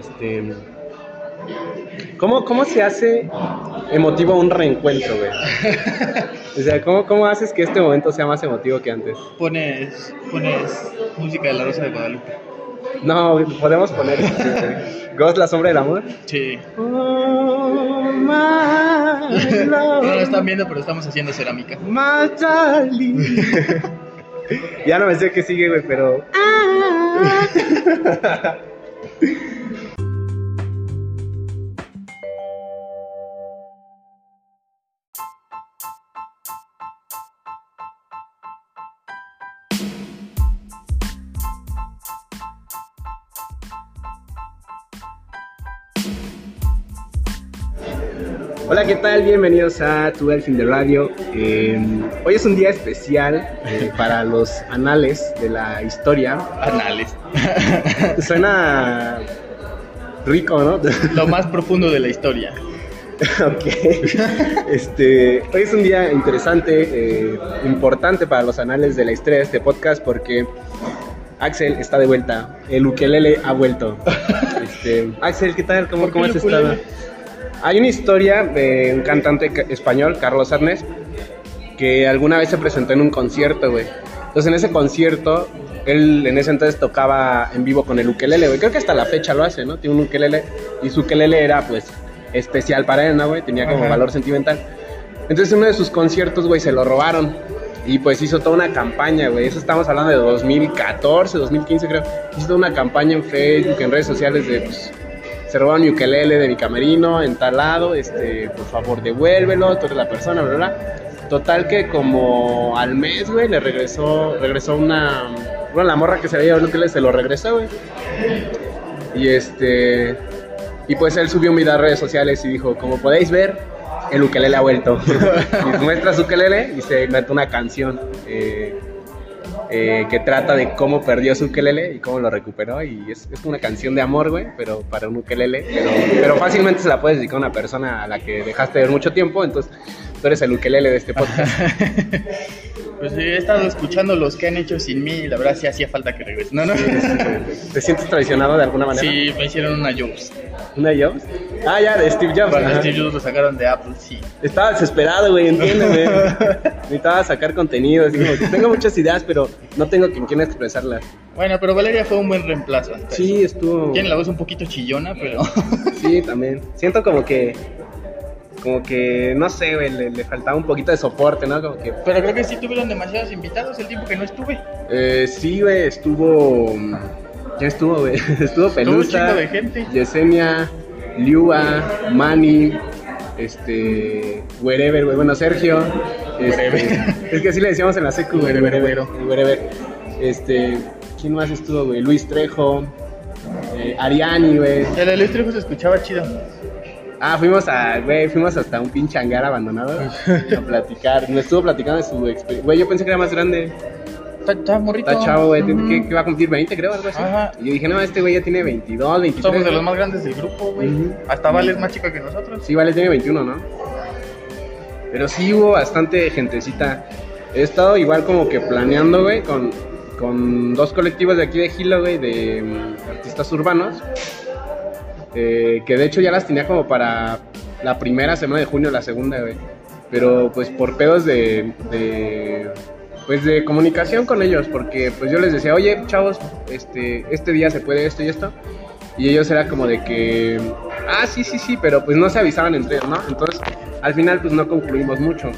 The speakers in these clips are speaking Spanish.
Este, ¿cómo, ¿Cómo se hace emotivo un reencuentro, güey? O sea, ¿cómo, ¿cómo haces que este momento sea más emotivo que antes? Pones, pones música de la Rosa de Guadalupe. No, podemos poner Ghost, la sombra del amor. Sí. Oh, my No lo están viendo, pero estamos haciendo cerámica. ya no me sé qué sigue, güey, pero. Hola, ¿qué tal? Bienvenidos a Tu Delfín de Radio. Eh, hoy es un día especial eh, para los anales de la historia. Anales. Suena rico, ¿no? Lo más profundo de la historia. ok. Este, hoy es un día interesante, eh, importante para los anales de la historia de este podcast porque Axel está de vuelta. El ukelele ha vuelto. Este, Axel, ¿qué tal? ¿Cómo, ¿Por qué cómo has estado? Hay una historia de un cantante ca- español, Carlos Arnes, que alguna vez se presentó en un concierto, güey. Entonces en ese concierto, él en ese entonces tocaba en vivo con el ukelele, güey. Creo que hasta la fecha lo hace, ¿no? Tiene un ukelele y su ukelele era, pues, especial para él, ¿no, güey? Tenía como Ajá. valor sentimental. Entonces en uno de sus conciertos, güey, se lo robaron. Y pues hizo toda una campaña, güey. Eso estamos hablando de 2014, 2015 creo. Hizo toda una campaña en Facebook, en redes sociales de, pues, se robaron mi ukelele de mi camerino en tal lado, este, por favor devuélvelo, tú eres la persona, bla, bla. Total que como al mes, güey, le regresó, regresó una, bueno, la morra que se había llevado el se lo regresó, güey. Y este, y pues él subió a redes sociales y dijo, como podéis ver, el ukelele ha vuelto. y muestra su ukelele y se inventó una canción. eh, eh, que trata de cómo perdió su ukelele y cómo lo recuperó. Y es, es una canción de amor, güey, pero para un ukelele. Pero, pero fácilmente se la puedes dedicar a una persona a la que dejaste de ver mucho tiempo. Entonces, tú eres el ukelele de este podcast. Pues he estado escuchando los que han hecho sin mí y la verdad sí hacía falta que regresen. No, no. ¿Te sientes traicionado de alguna manera? Sí, me hicieron una Jobs. ¿Una Jobs? Ah, ya, de Steve Jobs. Cuando. Steve Jobs lo sacaron de Apple, sí. Estaba desesperado, güey, entiéndeme. Necesitaba sacar contenido. Así como, que tengo muchas ideas, pero no tengo con quién expresarlas. Bueno, pero Valeria fue un buen reemplazo. hasta Sí, eso. estuvo. Tiene la voz un poquito chillona, pero Sí, también. Siento como que. Como que, no sé, güey, le, le faltaba un poquito de soporte, ¿no? Como que. pero creo que sí tuvieron demasiados invitados el tiempo que no estuve. Eh, sí, güey, estuvo. ¿Quién estuvo, güey? Estuvo Pelusa, de gente. Yesenia, Liua, Manny, este. Wherever, güey. Bueno, Sergio. este, es que así le decíamos en la secu, güey. Wherever. Wherever. Este. ¿Quién más estuvo, güey? Luis Trejo. eh, Ariani, güey. El de Luis Trejo se escuchaba chido. Ah, fuimos a, güey, fuimos hasta un pinche hangar abandonado a platicar. Me estuvo platicando de su experiencia. Güey, yo pensé que era más grande. Está, está morrito. Está chavo, güey, tiene- Ujú. que, que va a cumplir 20, creo, algo así. Ajá. Y yo dije, no, este güey ya tiene 22, 23. Somos de los más grandes del grupo, güey. Hasta Vale es más chica que nosotros. Sí, vale, tiene 21, ¿no? Pero sí hubo bastante gentecita. He estado igual como que planeando, güey, con, con dos colectivos de aquí de Gilo, güey, de mm, artistas urbanos. Eh, que de hecho ya las tenía como para la primera semana de junio, la segunda. Pero pues por pedos de, pues de comunicación con ellos, porque pues yo les decía, oye, chavos, este, este día se puede esto y esto. Y ellos era como de que, ah, sí, sí, sí, pero pues no se avisaban entre ellos, ¿no? Entonces, al final pues no concluimos mucho.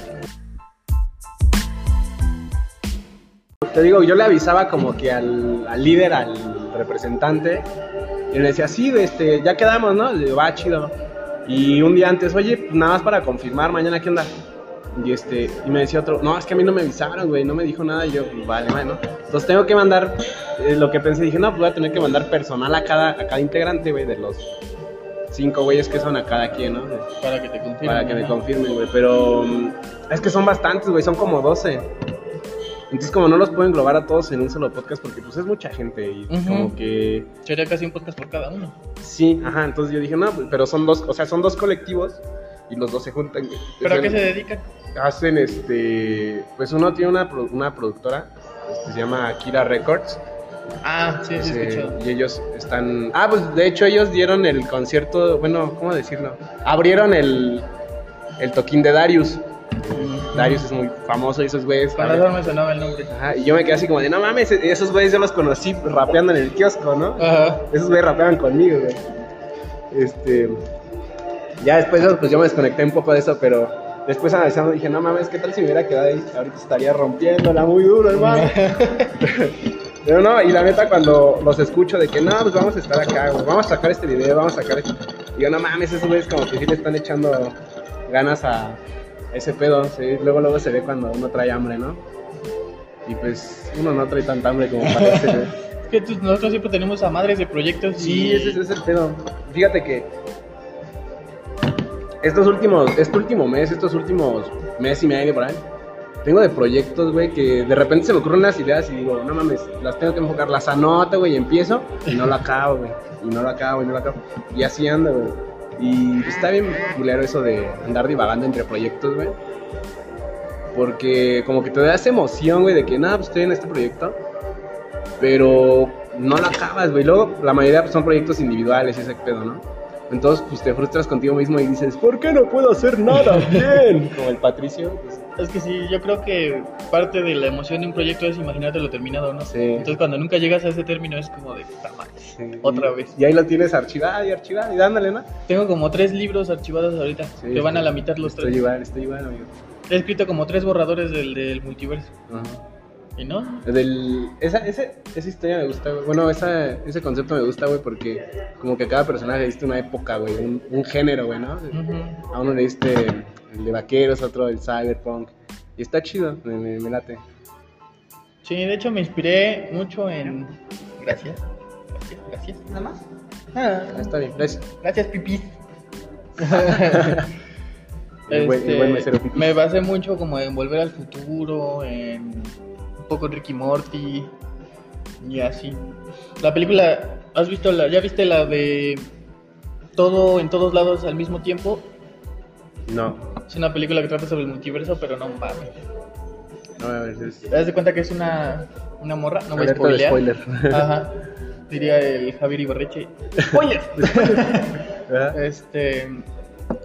Te digo, yo le avisaba como que al líder, al representante, y le decía, sí, este, ya quedamos, ¿no? Le digo, va, chido. Y un día antes, oye, pues nada más para confirmar, mañana qué onda. Y este, y me decía otro, no, es que a mí no me avisaron, güey, no me dijo nada. Y yo, pues, vale, bueno. Entonces tengo que mandar, eh, lo que pensé, dije, no, pues voy a tener que mandar personal a cada, a cada integrante, güey, de los cinco güeyes que son a cada quien, ¿no? Para que te confirmen. Para que me confirmen, güey. Pero mm, es que son bastantes, güey, son como 12. Entonces como no los puedo englobar a todos en un solo podcast porque pues es mucha gente y como que... Sería casi un podcast por cada uno. Sí, ajá, entonces yo dije, no, pues, pero son dos, o sea, son dos colectivos y los dos se juntan. ¿Pero a qué se dedican? hacen este pues uno tiene una, una productora este, se llama Akira Records Ah, sí, sí, Ese- escuchado. y ellos están. Ah, pues de hecho ellos dieron el concierto. Bueno, ¿cómo decirlo? Abrieron el, el toquín de Darius. Darius es muy famoso y esos güeyes. Con razón me sonaba el nombre. Ajá, y yo me quedé así como de, no mames, esos güeyes yo los conocí rapeando en el kiosco, ¿no? Ajá. Esos güeyes rapeaban conmigo, güey. Este. Ya después, pues yo me desconecté un poco de eso, pero después analizando dije, no mames, ¿qué tal si me hubiera quedado ahí? Ahorita estaría rompiéndola muy duro, hermano. pero no, y la neta, cuando los escucho de que no, pues vamos a estar acá, güey, vamos a sacar este video, vamos a sacar esto. Y yo, no mames, esos güeyes como que sí le están echando ganas a ese pedo. sí, Luego, luego se ve cuando uno trae hambre, ¿no? Y pues uno no trae tanta hambre como parece, güey. Es que tú- nosotros siempre tenemos a madres de proyectos. Sí, y- ese, ese es el pedo. Fíjate que estos últimos, este último mes, estos últimos mes y medio por ahí, tengo de proyectos, güey, que de repente se me ocurren unas ideas y digo, no mames, las tengo que enfocar, las anoto, güey, y empiezo y no lo acabo, güey. Y no lo acabo, y no lo acabo. Y así ando, güey. Y pues, está bien culero eso de andar divagando entre proyectos, güey. Porque como que te da esa emoción, güey, de que nada, pues estoy en este proyecto. Pero no lo acabas, güey. Luego la mayoría pues, son proyectos individuales y ese pedo, ¿no? Entonces, pues te frustras contigo mismo y dices, ¿por qué no puedo hacer nada bien? Como el Patricio. Pues, Es que sí, yo creo que parte de la emoción de un proyecto es imaginártelo terminado, ¿no? Sí. Entonces cuando nunca llegas a ese término es como de puta madre. sí. Otra vez. Y ahí lo tienes archivado y archivado y dándole, ¿no? Tengo como tres libros archivados ahorita, Sí, que van a la mitad los Estoy tres. igual, estoy igual, amigo. He escrito como tres borradores del, del multiverso. Ajá. ¿Y no? Del, esa, ese, esa historia me gusta, güey. Bueno, esa, ese concepto me gusta, güey, porque como que a cada personaje le diste una época, güey, un, un género, güey, ¿no? Ujú. A uno le diste el de vaqueros, otro el cyberpunk. Y está chido, me, me- me late. Sí, de hecho me inspiré mucho en... Gracias. Gracias, gracias. Nada más. Ah, está bien, gracias. Gracias, pipí. El buen- el buen mesero pipí. me basé mucho como en Volver al Futuro, en un poco Ricky Morty y así. La película, ¿has visto la, ya viste la de todo en todos lados al mismo tiempo? No, Es una película que trata sobre el multiverso, pero no mames. no, a ver, es... ¿Te das de cuenta que es una, una morra? No voy a spoilear. spoiler. Ajá. Diría el Javier Ibarreche. ¡Spoiler! Este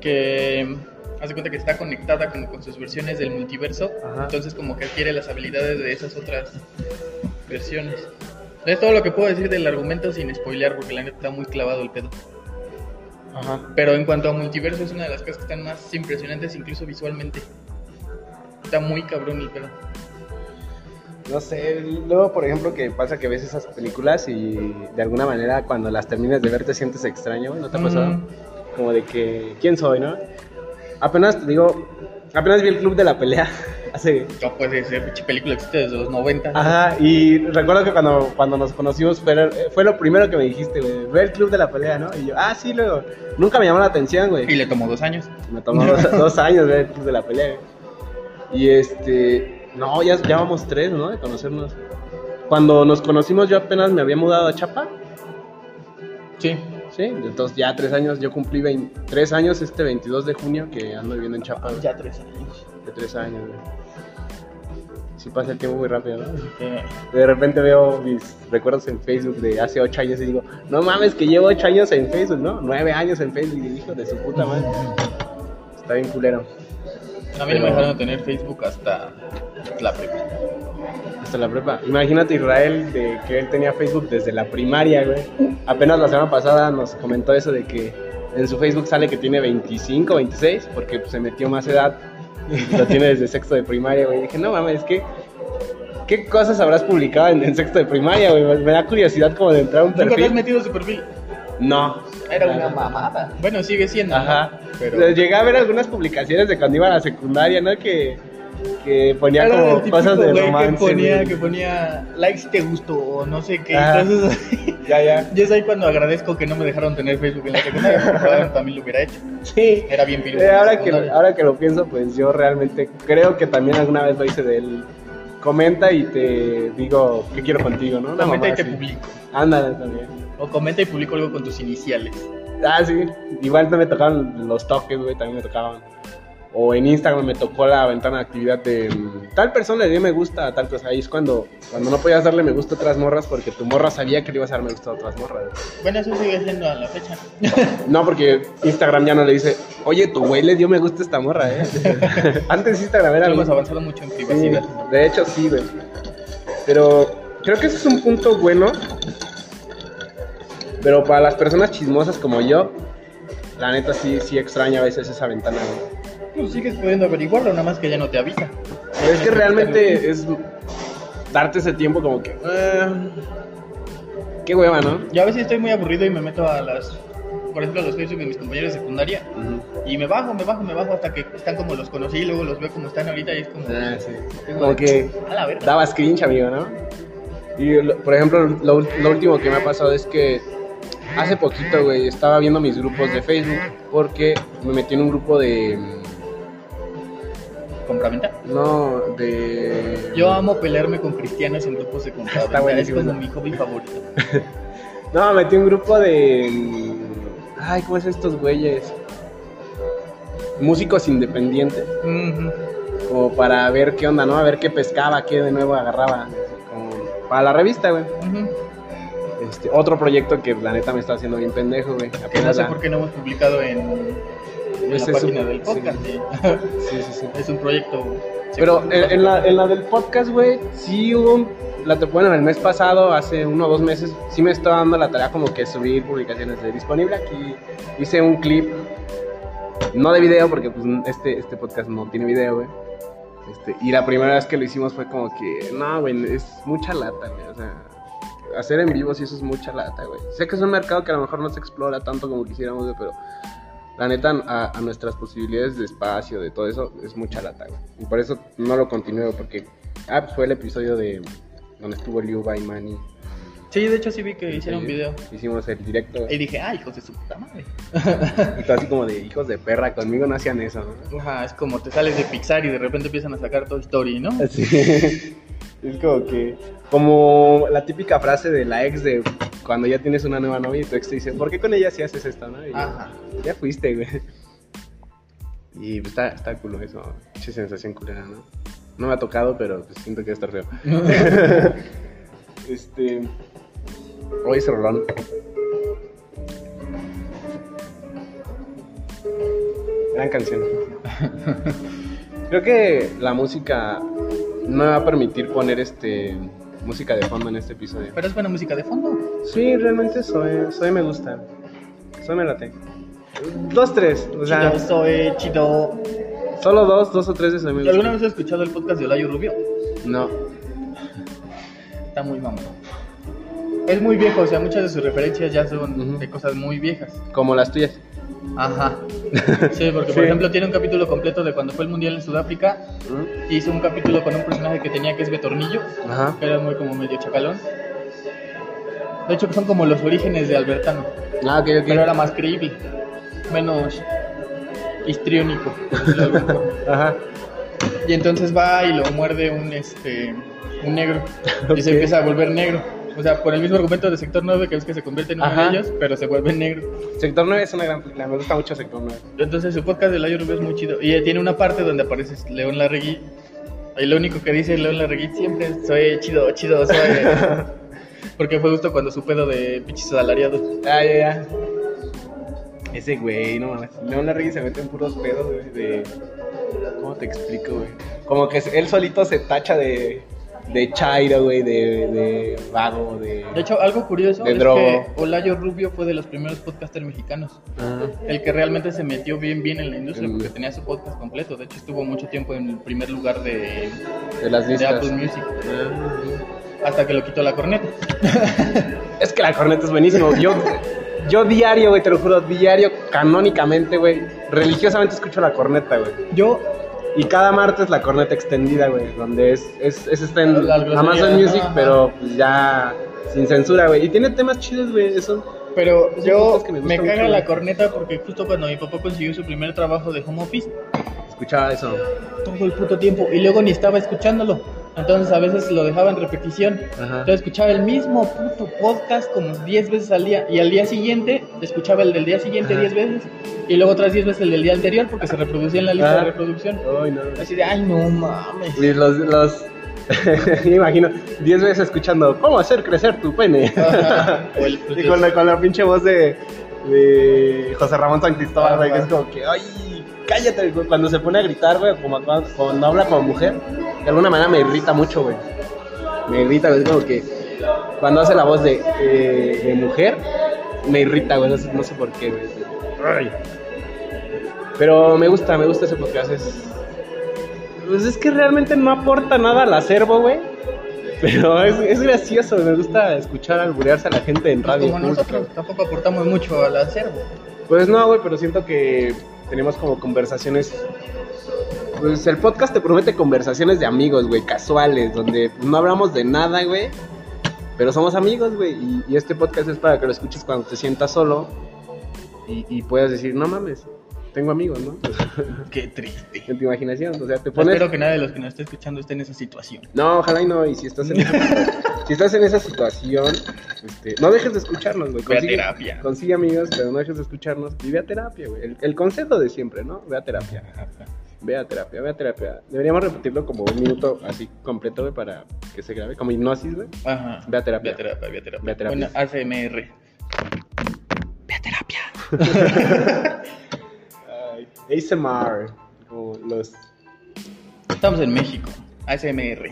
que hace cuenta que está conectada como con sus versiones del multiverso Ajá. entonces como que adquiere las habilidades de esas otras versiones es todo lo que puedo decir del argumento sin spoilear porque la neta está muy clavado el pedo Ajá. pero en cuanto a multiverso es una de las cosas que están más impresionantes incluso visualmente está muy cabrón el pedo No sé, luego por ejemplo que pasa que ves esas películas y de alguna manera cuando las terminas de ver te sientes extraño, ¿no te ha pasado? Mm. Como de que, ¿quién soy, no? Apenas te digo, apenas vi el club de la pelea hace... no puede ser pinche película existe desde los 90 Ajá, y recuerdo que cuando, cuando nos conocimos fue, fue lo primero que me dijiste, güey, ve el club de la pelea, ¿no? Y yo, ah, sí, luego, nunca me llamó la atención, güey. y le tomó dos años Me tomó dos, dos años ver el club de la pelea. güey. Y este. No, ya, ya vamos tres, ¿no? De conocernos. Cuando nos conocimos, yo apenas me había mudado a Chapa. sí Sí, entonces ya tres años. Yo cumplí 20 tres años este 22 de junio que ando viviendo en Chapa. ya tres años De tres años. Sí pasa el tiempo muy rápido, ¿no? De repente veo mis recuerdos en Facebook de hace ocho años y digo, no mames, que llevo ocho años en Facebook, ¿no? Nueve años en Facebook. Y hijo de su puta madre. Está bien culero. a mí me dejaron tener Facebook hasta la prepa Hasta la prepa. Imagínate Israel, de que él tenía Facebook desde la primaria, güey. Apenas la semana pasada nos comentó eso de que en su Facebook sale que tiene 25, 26, porque se metió más edad. Lo tiene desde sexto de primaria, güey. Dije, no mames, ¿qué, ¿qué cosas habrás publicado en, en sexto de primaria, güey? Me, da curiosidad como de entrar a un ¿Nunca te has perfil. metido su perfil? No. Era una mamada. Bueno, sigue siendo. ¿no? Ajá. Pero. Llegué a ver algunas publicaciones de cuando iba a la secundaria, ¿no? Que, que ponía Era como típico cosas de güey romance. que ponía, güey. que ponía likes si te gustó o no sé qué. Entonces. Ya, ya. Yo es ahí cuando agradezco que no me dejaron tener Facebook en la secundaria, también lo hubiera hecho. Sí. Era bien pirujo. Eh, ahora, que, ahora que lo pienso, pues yo realmente creo que también alguna vez lo hice de él. Comenta y te digo qué quiero contigo, ¿no? Una Comenta y te así. publico. Ándale también. O comenta y publico algo con tus iniciales. Ah, sí. Igual no me tocaban los toques, güey, también me tocaban. O en Instagram me tocó la ventana de actividad de mm, tal persona le dio me gusta a tal cosa. Ahí es cuando, cuando no podías darle me gusta a otras morras porque tu morra sabía que le ibas a dar me gusta a otras morras. Bueno, eso sigue siendo a la fecha. No, porque Instagram ya no le dice, oye, tu güey le dio me gusta a esta morra, ¿eh? Antes Instagram era... Hemos avanzado mucho en Sí, privacidad. de hecho sí, güey. Pero creo que ese es un punto bueno. Pero para las personas chismosas como yo, la neta sí, sí extraña a veces esa ventana, güey. Pues sigues pudiendo averiguarlo, nada más que ya no te avisa. Es que realmente es darte ese tiempo como que... eh, qué hueva, ¿no? Yo a veces estoy muy aburrido y me meto a las, por ejemplo, a los Facebook de mis compañeros de secundaria y me bajo, me bajo, me bajo hasta que están como los conocí y luego los veo como están ahorita y es como, Ah, sí. Como que a la verga. dabas cringe, amigo, ¿no? Y, lo- por ejemplo, lo, lo último que me ha pasado es que hace poquito, güey, estaba viendo mis grupos de Facebook porque me metí en un grupo de... ¿Compraventa? No, de... Yo amo pelearme con cristianos en grupos de compraventa, Está es como mi hobby favorito. No, me metí un grupo de... Ay, ¿cómo es estos güeyes? Músicos independientes. Como para ver qué onda, ¿no? A ver qué pescaba, qué de nuevo agarraba. Como para la revista, güey. Este, otro proyecto que la neta me está haciendo bien pendejo, güey. Que no Apenas sé la- por qué no hemos publicado en, en Ese la es un- página del podcast. sí. sí. Sí, es un proyecto. Pero en, en la, en la del podcast, güey, sí hubo. La, bueno, el mes pasado, hace uno o dos meses, sí me estaba dando la tarea como que subir publicaciones de disponible. Aquí hice un clip, no de video, porque pues este, este podcast no tiene video, güey. Este, y la primera vez que lo hicimos fue como que, no, güey, es mucha lata, güey. O sea, hacer en vivo sí eso es mucha lata, güey. Sé que es un mercado que a lo mejor no se explora tanto como quisiéramos, güey, pero la neta, a, a nuestras posibilidades de espacio, de todo eso, es mucha lata, güey. Y por eso no lo continúo, porque ah, pues fue el episodio de donde estuvo Liu Bai Mani. Sí, de hecho sí vi que hicieron un video. Hicimos el directo. Y dije, ah, hijos de su puta madre. Y todo así como de hijos de perra, conmigo no hacían eso, ¿no? Ajá, es como te sales de Pixar y de repente empiezan a sacar Toy Story, ¿no? Así. Es como que, como la típica frase de la ex de cuando ya tienes una nueva novia y tu ex te dice, ¿por qué con ella sí haces esto, no? Y Ajá. ya fuiste, güey. Y pues, está, está culo eso, mucha sensación culera, ¿no? No me ha tocado, pero pues, siento que va a estar feo. este. Hoy es rolón. Gran canción. Creo que la música no me va a permitir poner este música de fondo en este episodio. Pero es buena música de fondo. Sí, realmente soy, soy me gusta. Soy me late. Dos, tres. O sea, chido, soy chido. solo dos, dos o tres de soy me gusta. ¿Alguna vez has escuchado el podcast de Olayo Rubio? No. Está muy mamón. Es muy viejo, o sea, muchas de sus referencias ya son de cosas muy viejas. Como las tuyas. Ajá. Sí, porque por Sí. ejemplo tiene un capítulo completo de cuando fue el mundial en Sudáfrica. y Hizo un capítulo con un personaje que tenía que es Betornillo, Ajá. que era muy como medio chacalón. De hecho, que son como los orígenes de Albertano, Ah, ok, ok. pero era más creíble, menos histriónico. Ajá. Y entonces va y lo muerde un este un negro y se empieza a volver negro. O sea, por el mismo argumento de Sector 9, que es que se convierte en uno Ajá. de ellos, pero se vuelve negro. Sector 9 es una gran película. Me gusta mucho Sector 9. Entonces su podcast de Layo Rubio es muy chido. Y eh, tiene una parte donde aparece León Larregui. Y lo único que dice León Larregui siempre es soy chido, chido, soy. Porque fue justo cuando su pedo de pinches asalariados. Ah, ya, ya. Ese güey, no mames. León Larregui se mete en puros pedos, güey. De. ¿Cómo te explico, güey? Como que él solito se tacha de. De chairo, güey. De, de vago, de. De hecho, algo curioso De es drogo. que Olayo Rubio fue de los primeros podcasters mexicanos. Ah. El que realmente se metió bien bien en la industria porque tenía su podcast completo. De hecho, estuvo mucho tiempo en el primer lugar de, De las de listas. Apple Music. Ah. Hasta que lo quitó la corneta. Es que la corneta es buenísimo. Yo, yo diario, güey, te lo juro, diario, canónicamente, güey, religiosamente escucho la corneta, güey. Yo, Y cada martes la corneta extendida, güey, donde es, es, es está en Amazon Music, ajá. pero pues ya sin censura, güey. Y tiene temas chidos, güey, eso. pero yo me me, caga mucho, la corneta porque justo cuando mi papá consiguió su primer trabajo de home office, Escuchaba eso. todo el puto tiempo y luego ni estaba escuchándolo. Entonces a veces lo dejaba en repetición. Ajá. Entonces escuchaba el mismo puto podcast como 10 veces al día. Y al día siguiente escuchaba el del día siguiente Ajá. 10 veces. Y luego otras 10 veces el del día anterior porque se reproducía en la lista Ah. de reproducción. Ay, no. Así de, ay, no mames. Y los, los... me imagino, 10 veces escuchando ¿Cómo hacer crecer tu pene? El- y con la, con la pinche voz de, de José Ramón San Cristóbal, güey, que es como que, ay, cállate, güey", cuando se pone a gritar, güey, como cuando, cuando habla como mujer, de alguna manera me irrita mucho, güey. Me irrita, güey, es como que cuando hace la voz de, eh, de mujer, me irrita, güey, no sé, no sé por qué, güey. Ay. Pero me gusta, me gusta ese podcast, es... Pues es que realmente no aporta nada al acervo, güey. Pero es, es gracioso, me gusta escuchar alburearse a la gente en radio. Como nosotros tampoco aportamos mucho al acervo. Pues no, güey, pero siento que tenemos como conversaciones. Pues el podcast te promete conversaciones de amigos, güey, casuales, donde no hablamos de nada, güey. Pero somos amigos, güey. Y, y este podcast es para que lo escuches cuando te sientas solo y, y puedas decir, no mames, tengo amigos, ¿no? Qué triste. en tu imaginación, o sea, te pones. Espero que nadie de los que nos esté escuchando esté en esa situación. No, ojalá y no. Y si estás en esa, si estás en esa situación, este, no dejes de escucharnos, güey. Ve a Consigue- terapia. Consigue amigos, pero no dejes de escucharnos. Y ve a terapia, güey. El, el consejo de siempre, ¿no? Ve a terapia. Ve a terapia, ve a terapia. Deberíamos repetirlo como un minuto así completo, para que se grabe. Como hipnosis, güey. Ajá. Ve a terapia. Ve a terapia, ve a terapia. Ve a terapia. Bueno, ACMR. Ve a terapia. Ay, ASMR. Como los Estamos en México. ASMR.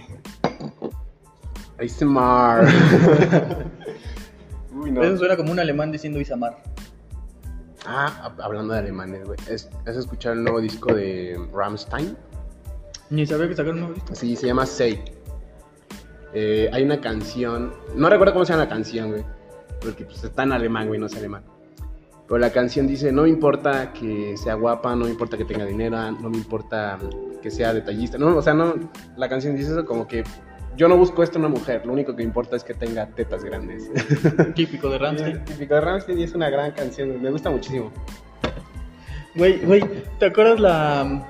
ASMR. Uy, no. Eso suena como un alemán diciendo Isamar. Ah, hab- hablando de alemanes, güey. ¿Es- ¿Has escuchado el nuevo disco de Rammstein? Ni sabía que sacaron un nuevo disco. Sí, se llama Say. Eh, hay una canción, no recuerdo cómo se llama la canción, güey, porque pues está en alemán, güey, no es alemán. Pero la canción dice, no me importa que sea guapa, no me importa que tenga dinero, no me importa que sea detallista. No, o sea, no, la canción dice eso como que yo no busco esto en una mujer, lo único que importa es que tenga tetas grandes. Típico de Ramstein. típico de Rammstein y es una gran canción, me gusta muchísimo. Güey, güey, ¿te acuerdas la,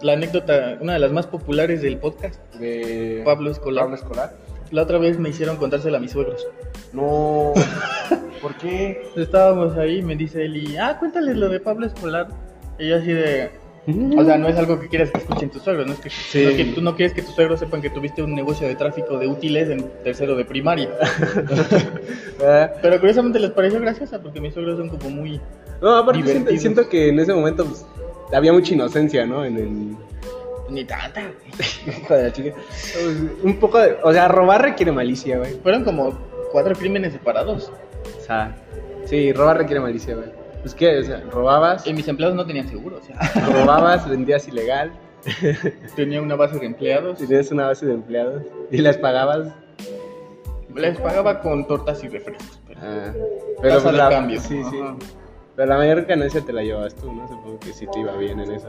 la anécdota, una de las más populares del podcast? De Pablo Escolar. Pablo Escolar. La otra vez me hicieron contársela a mis suegros. No, ¿por qué? Estábamos ahí, me dice él y, ah, cuéntales lo de Pablo Escolar. Y yo así de, o sea, no es algo que quieras que escuchen tus suegros, no es que, Sí. no que tú no quieres que tus suegros sepan que tuviste un negocio de tráfico de útiles en tercero de primaria. Ah, Pero curiosamente les pareció graciosa porque mis suegros son como muy... No, aparte siento, siento que en ese momento pues, había mucha inocencia, ¿no? En el... Ni tanta, güey. Chica. Un poco de... O sea, robar requiere malicia, güey. Fueron como cuatro crímenes separados. O sea, sí, robar requiere malicia, güey. Pues que, o sea, robabas, Y mis empleados no tenían seguro, o sea, robabas, vendías ilegal, tenía una base de empleados. tenías una base de empleados y les pagabas. Les pagaba con tortas y refrescos. pero- ah, Tasa pues, la, cambio. Sí, sí. Pero la mayor ganancia te la llevabas tú, ¿no? Supongo que sí te iba bien en eso.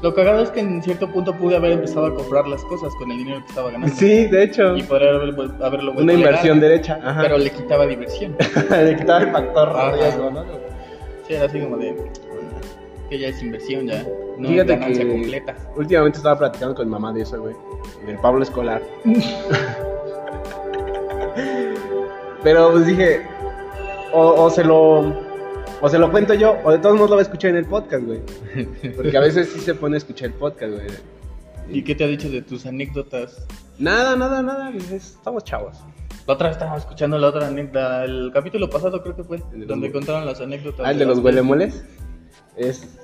Lo cagado es que en cierto punto pude haber empezado a comprar las cosas con el dinero que estaba ganando. Sí, de hecho. Y haber, vuel- haberlo vuelto Una inversión legal, derecha. Ajá. Pero le quitaba diversión. Le quitaba el factor riesgo, ¿no? Sí, era así como de. Que ya es inversión, ya. No Fíjate es ganancia que completa. últimamente estaba platicando con mi mamá de eso, güey. Del Pablo Escolar. Pero pues dije, o, o se lo o se lo cuento yo, o de todos modos lo voy a escuchar en el podcast, güey. Porque a veces sí se pone a escuchar el podcast, güey. ¿Y qué te ha dicho de tus anécdotas? Nada, nada, nada, es- estamos chavos. La otra vez estábamos escuchando la otra anécdota. El capítulo pasado creo que fue. De Donde contaron las anécdotas. Ah, el de los huelemoles. Es.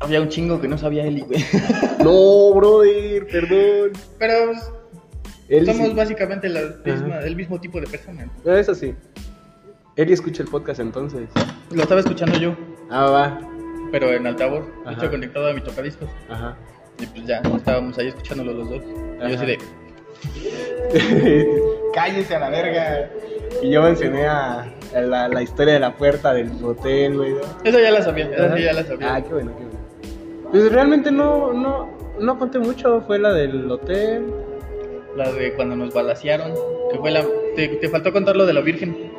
Había un chingo que no sabía Eli, güey. No, brother, perdón. Pero pues, somos sí- básicamente la misma- el mismo tipo de persona. No, Eso sí. Eli escucha el podcast entonces. Lo estaba escuchando yo, Ah, va. pero en altavoz. De Ajá. hecho, conectado a mi tocadiscos. Ajá. Y pues ya, estábamos ahí escuchándolo los dos. Y yo así de. Cállese a la verga. Y yo mencioné a, a la, la historia de la puerta del hotel, güey. ¿no? Eso ya la sabía, sí ya la sabía. Ah, qué bueno, qué bueno. Pues realmente no, no, no conté mucho. Fue la del hotel. La de cuando nos balasearon. Que fue la. Te, te faltó contar lo de la Virgen.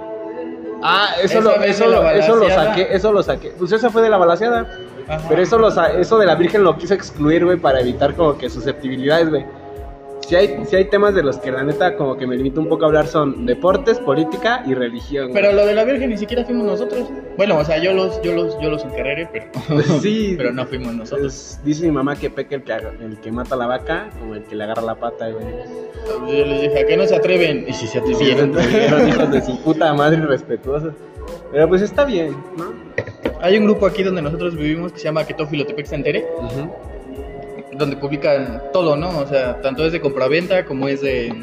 Ah, eso, lo, eso, lo, eso lo saqué, eso lo saqué. Pues esa fue de la balaseada. Ajá. Pero eso, lo, eso de la Virgen lo quise excluir, güey, para evitar como que susceptibilidades, güey. Si hay, si hay temas de los que la neta como que me limito un poco a hablar son deportes, política y religión. güey. Pero lo de la Virgen ni siquiera fuimos nosotros. Bueno, o sea, yo los, yo los, yo los encarré, pero, sí, pero no fuimos nosotros. es- dice mi mamá que peca el que, el que mata la vaca como el que le agarra la pata, güey. Yo les dije, ¿a qué no se atreven? Y si se Y sí, atrevieron. los hijos de su puta madre irrespetuosos. Pero pues está bien, ¿no? Hay un grupo aquí donde nosotros vivimos que se llama Ketófilo Tepec Santere, donde publican todo, ¿no? O sea, tanto es de compraventa como es de,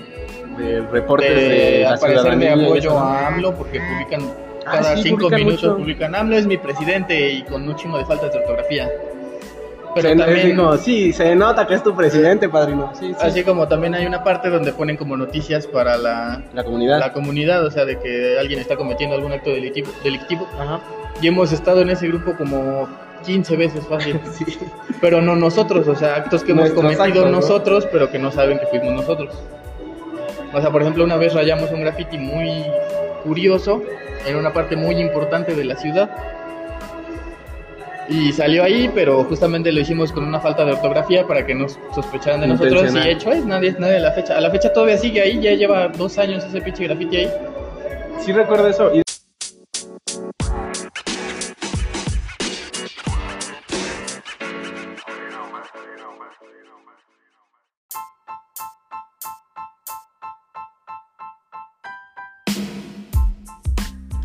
De reportes de, de, la al parecer de apoyo a AMLO, porque publican Ah, cada sí, cinco publican minutos mucho. publican AMLO es mi presidente y con un chingo de faltas de ortografía. Pero Se- también, sí, se nota que es tu presidente, padrino. Sí, sí. así como también hay una parte donde ponen como noticias para la, La comunidad. la comunidad, o sea, de que alguien está cometiendo algún acto delictivo, delictivo. Ajá. Y hemos estado en ese grupo como 15 veces fácil. Pero no nosotros, o sea, actos que hemos Nuestros cometido actos, ¿no? nosotros, pero que no saben que fuimos nosotros. O sea, por ejemplo, una vez rayamos un graffiti muy curioso en una parte muy importante de la ciudad. Y salió ahí, pero justamente lo hicimos con una falta de ortografía para que nos sospecharan de nosotros. Y hecho es, nadie, nadie a la fecha. A la fecha todavía sigue ahí, ya lleva dos años ese pinche graffiti ahí. Sí recuerdo eso. Y...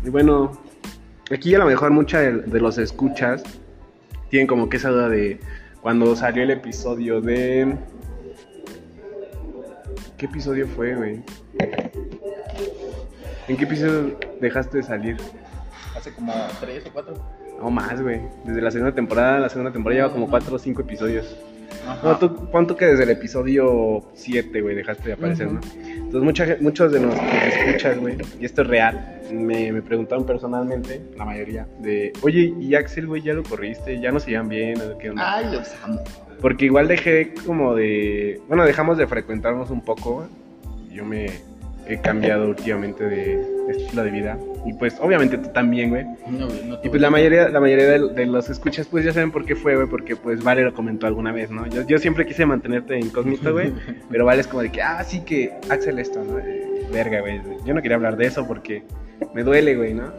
Y bueno, aquí a lo mejor mucha de, de los escuchas tienen como que esa duda de cuando salió el episodio de... ¿Qué episodio fue, güey? ¿En qué episodio dejaste de salir? Hace como tres o cuatro. No más, güey. Desde la segunda temporada, la segunda temporada lleva como cuatro o cinco episodios. Ajá. No, tú, pon tú que desde el episodio 7, güey, dejaste de aparecer. ¿no? Entonces, mucha, muchos de nuestros escuchas, güey, y esto es real, me, me preguntaron personalmente, la mayoría, de, oye, ¿y Axel, güey, ya lo corriste? ¿Ya no se llevan bien? ¿O qué onda?" Ay, los amo. Porque igual dejé como de. Bueno, dejamos de frecuentarnos un poco. Yo me he cambiado últimamente de estilo de vida. Y pues, obviamente tú también, güey. No, güey, no Y pues la mayoría, la mayoría de, de los escuchas, pues ya saben por qué fue, güey. Porque pues Vale lo comentó alguna vez, ¿no? Yo, yo siempre quise mantenerte incógnito, güey. pero Vale es como de que, ah, sí que Axel esto, ¿no? Eh, verga, güey. Yo no quería hablar de eso porque me duele, güey, ¿no?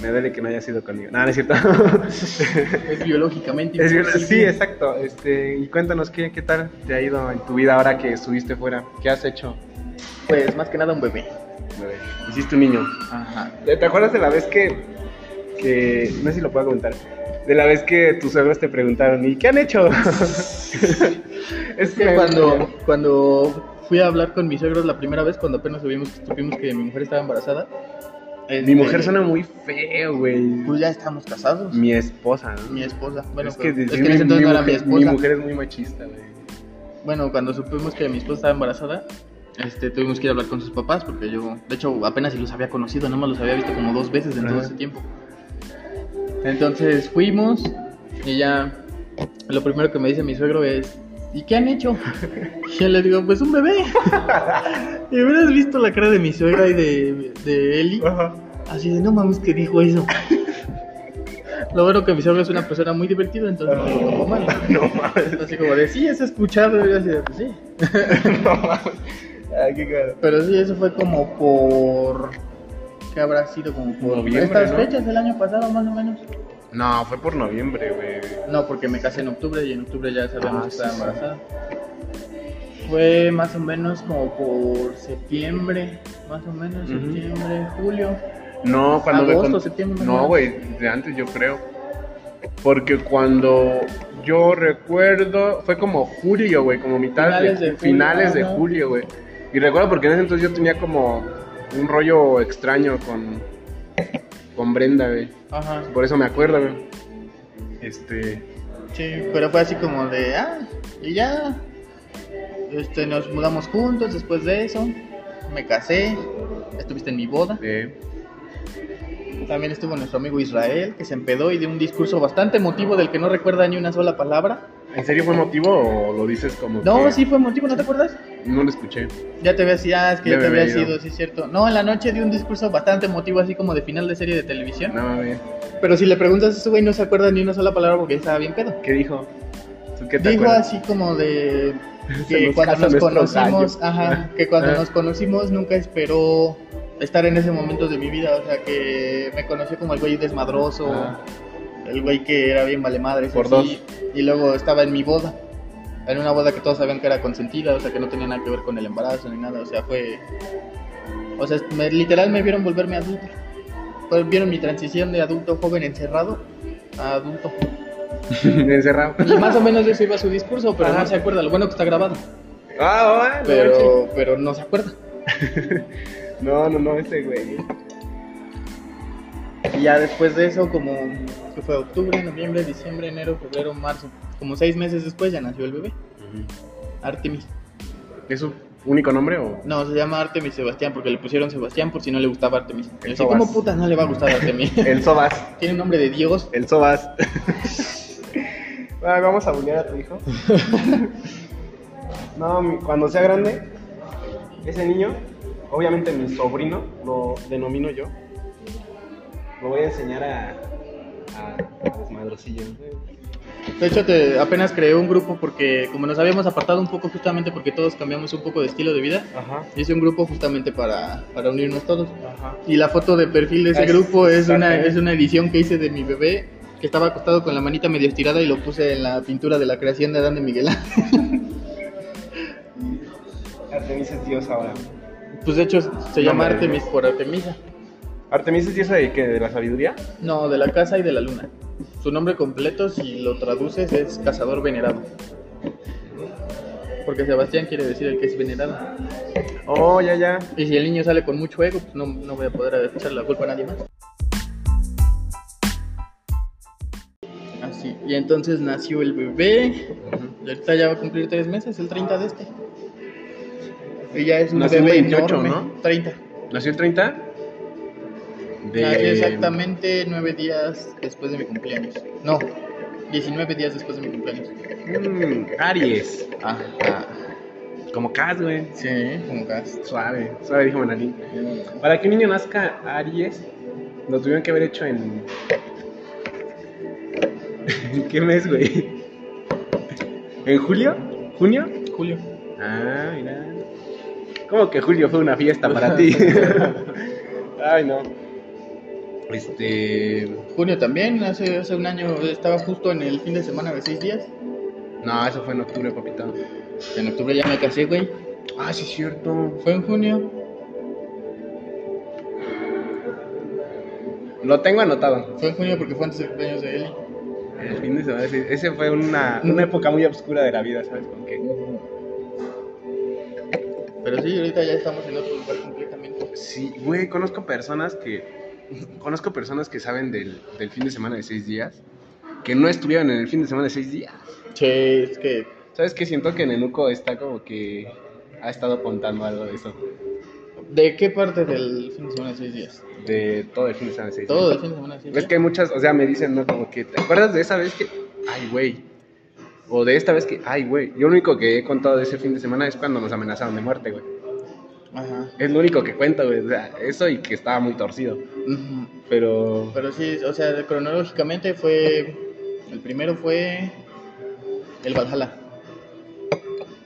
Me duele que no haya sido conmigo. No, no es cierto. Es biológicamente Es sí, exacto. Este, y cuéntanos qué, qué tal te ha ido en tu vida ahora que estuviste fuera. ¿Qué has hecho? Pues más que nada un bebé. Hiciste un niño. Ajá. ¿Te acuerdas de la vez que, que no sé si lo puedo comentar, de la vez que tus suegros te preguntaron, ¿y qué han hecho? Es que cuando, cuando fui a hablar con mis suegros la primera vez, cuando apenas supimos, supimos que mi mujer estaba embarazada. Mi este, mujer suena muy feo, güey. Pues ya estamos casados. Mi esposa, ¿no? Mi esposa. Bueno, es que, pero- es que en ese mi- entonces mi no era mi mujer- esposa. Mi mujer es muy machista, güey. Bueno, cuando supimos que mi esposa estaba embarazada, este, tuvimos que ir a hablar con sus papás porque yo, de hecho, apenas si los había conocido, nada más los había visto como dos veces en todo ese tiempo. Entonces fuimos y ya lo primero que me dice mi suegro es, ¿y qué han hecho? Y yo le digo, pues un bebé. y hubieras visto la cara de mi suegra y de, de Eli, así de, no mames, que dijo eso. Lo bueno que mi suegro es una persona muy divertida, entonces no lo tomó mal. No mames, Así como de, sí, has escuchado, y yo así de, pues sí. no mames. Ay, qué cagado. Pero sí, eso fue como por. ¿Qué habrá sido? Como por Noviembre, estas ¿no? fechas del año pasado, más o menos. No, fue por noviembre, güey. No, porque me casé en octubre y en octubre ya sabemos Ah, que estaba sí, sí. embarazada. Fue más o menos como por septiembre, más o menos, septiembre, julio. No, cuando me Agosto, con- septiembre, No, güey, de antes yo creo. Porque cuando yo recuerdo, fue como julio, güey, como mitad Finales de, finales de julio, güey. Y recuerdo porque en ese entonces yo tenía como un rollo extraño con con Brenda, güey. Ajá. Por eso me acuerdo, güey. Este, Sí, pero fue así como de, ah, y ya. Este, nos mudamos juntos después de eso. Me casé. Estuviste en mi boda. eh, También estuvo nuestro amigo Israel, que se empedó y dio un discurso bastante emotivo del que no recuerda ni una sola palabra. ¿En serio fue motivo o lo dices como No, que sí fue emotivo, ¿no te acuerdas? no lo escuché? Ya te había sido, ah, es que Ya ya te había había ido. sido, sí es cierto. No, en la noche dio un discurso bastante emotivo, así como de final de serie de televisión. No, mames. Pero si le preguntas a ese güey, no se acuerda ni una sola palabra porque estaba bien pedo. ¿Qué dijo? ¿Tú qué te Dijo acuerdas? así como de. Se que cuando nos conocimos, ajá, Ah, que cuando ah. nos conocimos nunca esperó estar en ese momento de mi vida, o sea, que me conoció como el güey desmadroso, Ah. El güey que era bien vale madre, Por así, y luego estaba en mi boda, en una boda que todos sabían que era consentida, o sea, que no tenía nada que ver con el embarazo ni nada, o sea, fue, o sea, me- literal me vieron volverme adulto, Pues, vieron mi transición de adulto joven encerrado a adulto, Encerrado. y más o menos eso iba su discurso, pero Ajá. no se acuerda, lo bueno que está grabado. Ah, ah, no, pero, pero no se acuerda. No, no, no, ese güey. Y ya después de eso, como que fue octubre, noviembre, diciembre, enero, febrero, marzo, como seis meses después ya nació el bebé, Artemis. ¿Es su único nombre o...? No, se llama Artemis Sebastián porque le pusieron Sebastián por si no le gustaba Artemis. El así Sobas. como puta no le va a gustar Artemis. El Sobas. Tiene un nombre de Dios. El Sobas. Ay, vamos a bullear a tu hijo. No, cuando sea grande, ese niño, obviamente mi sobrino, lo denomino yo, lo voy a enseñar a, a desmadrocillo. De hecho, te, apenas creé un grupo porque como nos habíamos apartado un poco justamente porque todos cambiamos un poco de estilo de vida, Ajá. hice un grupo justamente para, para unirnos todos. Ajá. Y la foto de perfil de ese Es- grupo es una, es una edición que hice de mi bebé que estaba acostado con la manita medio estirada y lo puse en la pintura de la creación de Adán de Miguel. Ángel. Artemis es dios ahora. Pues de hecho se llama Nombre de Artemis por Artemisa. ¿Artemis es diosa de qué? ¿De la sabiduría? No, de la casa y de la luna. Su nombre completo, si lo traduces, es cazador venerado. Porque Sebastián quiere decir el que es venerado. Oh, ya, ya. Y si el niño sale con mucho ego, pues no, no voy a poder echarle la culpa a nadie más. Así, y entonces nació el bebé. Ahorita ya va a cumplir tres meses, el 30 de este. Y ya es un Nació el bebé 28, enorme. ¿no? 30. ¿Nació el 30? De... Nació exactamente nueve días después de mi cumpleaños. No, 19 días después de mi cumpleaños. Mm, Aries. Ajá. Como Cas, güey. Sí, como gas. Suave, suave, dijo Manalín. Para que un niño nazca Aries, lo tuvieron que haber hecho en. ¿En qué mes, güey? ¿En julio? ¿Junio? Julio. Ah, mira. ¿Cómo que julio fue una fiesta para ti? Ay, no. Este. Junio también, hace, hace un año estaba justo en el fin de semana de seis días. No, eso fue en octubre, papito. En octubre ya me casé, güey. Ah, sí, es cierto. Fue en junio. Lo tengo anotado. Fue en junio porque fue antes del cumpleaños de Eli. El fin de semana. ese ese fue una, una época muy oscura de la vida, ¿sabes? Con que. Pero sí, ahorita ya estamos en otro lugar completamente. Sí, güey, conozco personas que. Conozco personas que saben del, del fin de semana de seis días. Que no estuvieron en el fin de semana de seis días. Sí, es que ¿Sabes qué? Siento que Nenuco está como que. Ha estado contando algo de eso. ¿De qué parte del fin de semana de seis días? De todo el fin de semana de seis Todo el días. fin de semana de seis Ves días. que hay muchas, o sea, me dicen, ¿no? Como que, ¿te acuerdas de esa vez que. Ay, güey. O de esta vez que, ay, güey. Yo lo único que he contado de ese fin de semana es cuando nos amenazaron de muerte, güey. Ajá. Es lo único que cuento, güey. O sea, eso y que estaba muy torcido. Pero. Pero sí, o sea, cronológicamente fue. El primero fue. El Valhalla.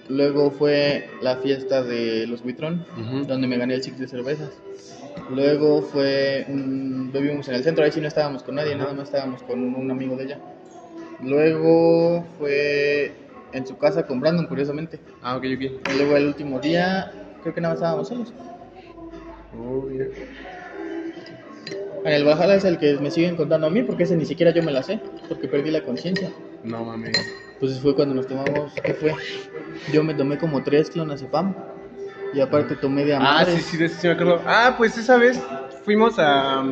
Luego fue la fiesta de los Buitrón, donde me gané el six de cervezas. Luego fue. mm, bebimos en el centro, ahí sí no estábamos con nadie, nada más estábamos con un amigo de ella. Luego fue en su casa con Brandon, curiosamente. Ah, ok, ok. Y luego el último día, creo que nada más estábamos solos. Oh. En el Valhalla es el que me siguen contando a mí, porque ese ni siquiera yo me la sé, porque perdí la conciencia. No mames. Pues fue cuando nos tomamos, ¿qué fue? Yo me tomé como tres clonazepam y aparte tomé de Ah, sí, sí, de eso sí me acuerdo. Ah, pues esa vez fuimos a.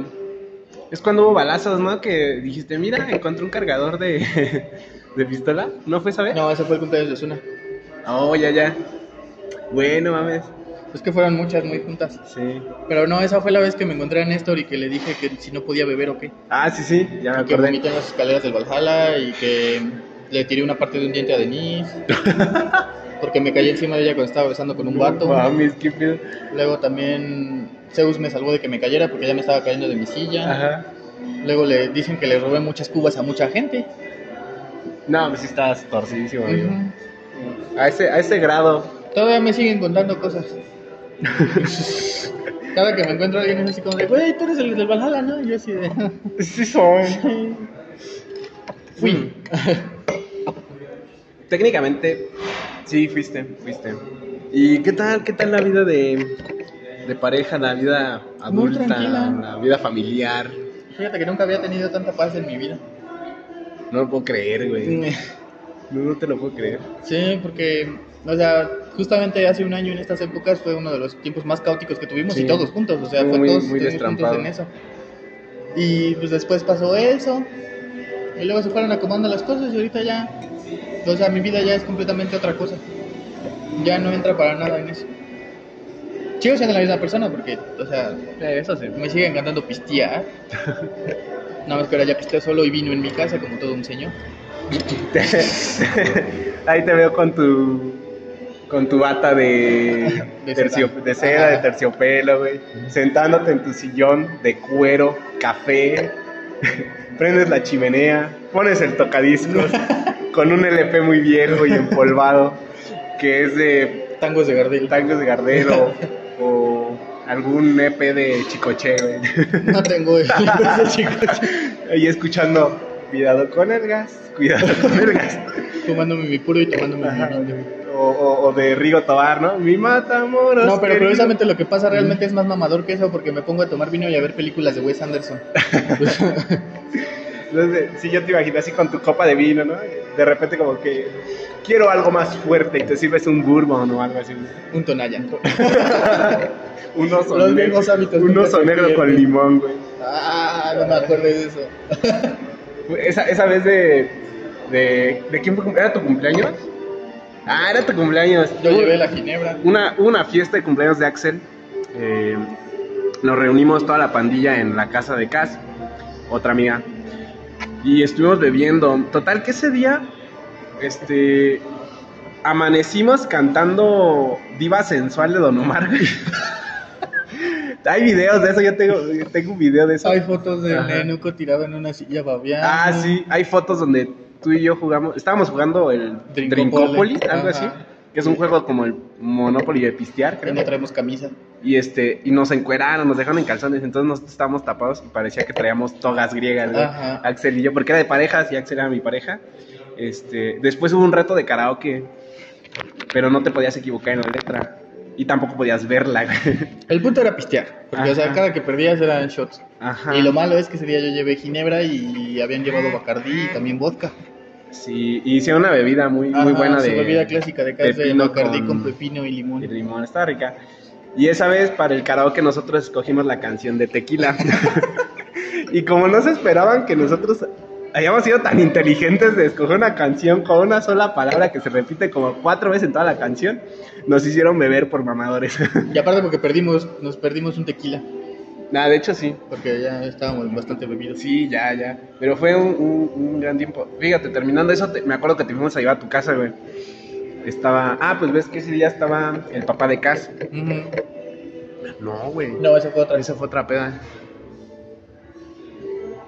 Es cuando hubo balazos, ¿no? Que dijiste, mira, encontré un cargador de, de pistola. ¿No fue esa vez? No, ese fue el cumpleaños de Zuna. Oh, ya, ya. Bueno, mames. Es que fueron muchas muy juntas. Sí. Pero no, esa fue la vez que me encontré a Néstor y que le dije que si no podía beber o qué. Ah, sí, sí, ya me que acordé. vomité en las escaleras del Valhalla y que le tiré una parte de un diente a Denise. porque me caí encima de ella cuando estaba besando con un vato. Mames, qué pedo. Luego también Zeus me salvó de que me cayera porque ya me estaba cayendo de mi silla. Ajá. Luego le dicen que le robé muchas cubas a mucha gente. No, pues sí estabas torcidísimo, amigo. Ujú. A ese, a ese grado. Todavía me siguen contando cosas. Cada que me encuentro a alguien es así como de, güey, tú eres el del Valhalla, ¿no? Y yo así de, Sí soy. fui. Técnicamente, sí, fuiste, fuiste. ¿Y qué tal, qué tal la vida de, de pareja, la vida adulta, la vida familiar? Fíjate que nunca había tenido tanta paz en mi vida. No lo puedo creer, güey. No, no te lo puedo creer. Sí, porque, o sea, justamente hace un año en estas épocas fue uno de los tiempos más caóticos que tuvimos Sí. y todos juntos, o sea, fue muy- todos muy juntos en eso. Y pues después pasó eso, y luego se fueron acomodando las cosas y ahorita ya, o sea, mi vida ya es completamente otra cosa. Ya no entra para nada en eso. Sigo siendo la misma persona porque, o sea, Eso sí. me sigue encantando pistear. Nada más que ahora ya pisteo solo y vino en mi casa como todo un señor. Ahí te veo con tu con tu bata de De tercio- seda. de seda, de terciopelo, güey, sentándote en tu sillón de cuero, café, prendes la chimenea, pones el tocadiscos con un LP muy viejo y empolvado que es de Tangos de Gardel. tangos de Gardero o algún EP de Chicoche, güey. No tengo ese chico Ahí escuchando cuidado con el gas, cuidado con el gas. fumándome mi puro y tomándome mi. O, o- o de Rigo Tobar, ¿no? Mi matamoros. No, pero precisamente lo que pasa realmente es más mamador que eso porque me pongo a tomar vino y a ver películas de Wes Anderson. Entonces, sí, yo te imagino así con tu copa de vino, ¿no? De repente como que quiero algo más fuerte y te sirves un bourbon o algo así. Un tonalla. Un oso Los negro, hábitos un oso negro con limón, güey. Ah, no me acuerdo de eso. Esa, esa vez de, de... ¿De quién fue? ¿Era tu cumpleaños? Ah, era tu cumpleaños. Yo llevé la ginebra. una, una fiesta de cumpleaños de Axel. eh, nos reunimos toda la pandilla en la casa de Cas, otra amiga. Y estuvimos bebiendo. Total que ese día, este, amanecimos cantando Diva Sensual de Don Omar. Hay videos de eso, yo tengo, tengo un video de eso. Hay fotos de. Nenuco tirado en una silla babeando. Ah, sí, hay fotos donde tú y yo jugamos, estábamos jugando el. Drinkopoly, algo Ajá. así, que es un juego como el Monopoly de pistear, creo. no traemos camisa. Y este, y nos encueraron, nos dejaron en calzones, entonces nosotros estábamos tapados y parecía que traíamos togas griegas. Ajá. Axel y yo, porque era de parejas y Axel era mi pareja. Este, después hubo un reto de karaoke, pero no te podías equivocar en la letra. Y tampoco podías verla. El punto era pistear. Porque, o sea, cada que perdías eran shots. Ajá. Y lo malo es que ese día yo llevé ginebra y habían llevado bacardí y también vodka. Sí, y hicieron una bebida muy, muy buena su de. bebida clásica de casa de bacardí con- con... pepino y limón. Y limón, está rica. Y esa vez para el karaoke nosotros escogimos la canción de Tequila. y como no se esperaban que nosotros hayamos sido tan inteligentes de escoger una canción con una sola palabra que se repite como cuatro veces en toda la canción, nos hicieron beber por mamadores. Y aparte porque perdimos, nos perdimos un tequila. Nada, de hecho sí. Porque ya estábamos bastante bebidos. Sí, ya, ya. Pero fue un, un- un gran tiempo. Fíjate, terminando eso, te- me acuerdo que te fuimos a llevar a tu casa, güey. Estaba. Ah, pues ves que ese día estaba el papá de Cas. No, güey. No, esa fue otra. Esa fue otra peda.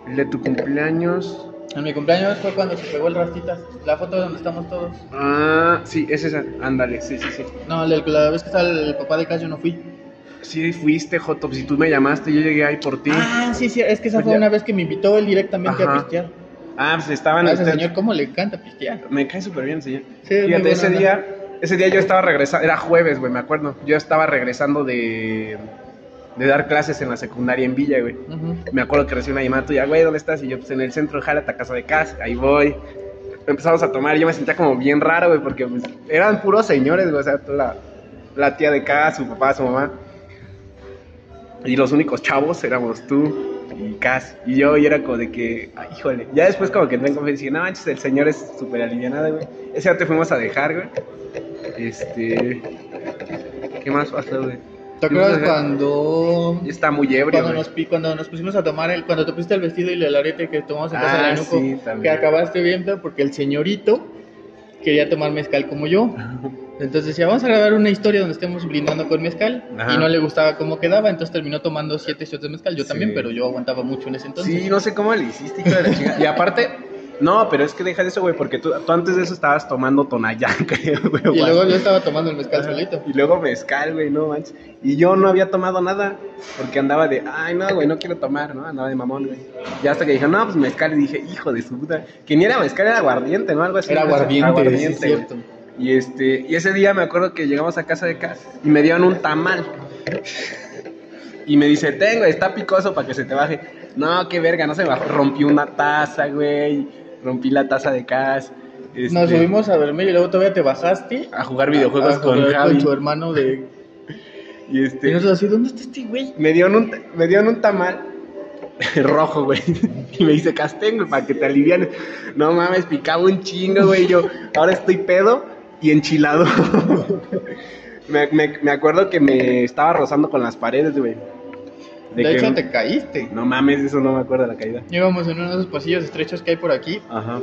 El de tu cumpleaños. En mi cumpleaños fue cuando se pegó el rastitas. La foto donde estamos todos. Ah, sí, es esa. Ándale, sí, sí, sí. No, la, la vez que estaba el papá de Cas yo no fui. Sí, fuiste, Joto. Si tú me llamaste, yo llegué ahí por ti. Ah, sí, sí, es que esa Pues fue ya- una vez que me invitó él directamente Ajá. a pistear. Ah, pues estaban A ese ustedes- señor, ¿cómo le encanta pistear? Me cae súper bien, señor. Sí, Fíjate, ese onda. día, ese día yo estaba regresando, era jueves, güey, me acuerdo. Yo estaba regresando de, de dar clases en la secundaria en Villa, güey. Me acuerdo que recibí una llamada tuya, güey, ¿dónde estás? Y yo, pues en el centro, jálate a casa de casa, ahí voy. Empezamos a tomar y yo me sentía como bien raro, güey, porque pues, eran puros señores, güey, o sea, toda la, la tía de casa, su papá, su mamá. Y los únicos chavos éramos tú y Cas y yo, y era como de que, ay, híjole. Ya después, como que entré en confianza y dije, no manches, el señor es súper alivianado, güey. Ese día te fuimos a dejar, güey. Este. ¿Qué más pasó, güey? ¿Te acuerdas cuando, está muy ebrio, cuando, güey. nos, cuando nos pusimos a tomar el, cuando te pusiste el vestido y el arete que tomamos en casa Ah, de la sí, también. que acabaste bien feo porque el señorito quería tomar mezcal como yo. Entonces decía, vamos a grabar una historia donde estemos brindando con mezcal Ajá. y no le gustaba cómo quedaba, entonces terminó tomando siete shots de mezcal. Yo Sí. también, pero yo aguantaba mucho en ese entonces. Sí, no sé cómo le hiciste, hijo de la chingada. Y aparte, No, pero es que deja de eso, güey, porque tú, tú antes de eso estabas tomando Tonayán, creo, güey. Y luego yo estaba tomando el mezcal solito. Y luego mezcal, güey, no manches. Y yo no había tomado nada, porque andaba de, ay, no, güey, no quiero tomar, ¿no? Andaba de mamón, güey. Y hasta que dije, no, pues mezcal, y dije, hijo de su puta. Que ni era mezcal, era aguardiente, ¿no? Algo así. Era aguardiente, sí, es güey. Y este, y ese día me acuerdo que llegamos a casa de Cas y me dieron un tamal. Y me dice, tengo, está picoso para que se te baje. No, qué verga, no se me bajó. Rompí una taza, güey. Rompí la taza de Cas. Este, Nos subimos a dormir y luego todavía te bajaste. a jugar videojuegos a con jugar Javi. con su hermano de... Y Y este, nosotros así, ¿dónde está este güey? me dieron un, me dieron un tamal rojo, güey. Y me dice, Castén, güey, para que te alivianes. No mames, picaba un chingo, güey. Yo, ahora estoy pedo y enchilado. me, me, me acuerdo que me estaba rozando con las paredes, güey. De, que- hecho, te caíste. No mames, eso no me acuerdo de la caída. Íbamos en uno de esos pasillos estrechos que hay por aquí. Ajá.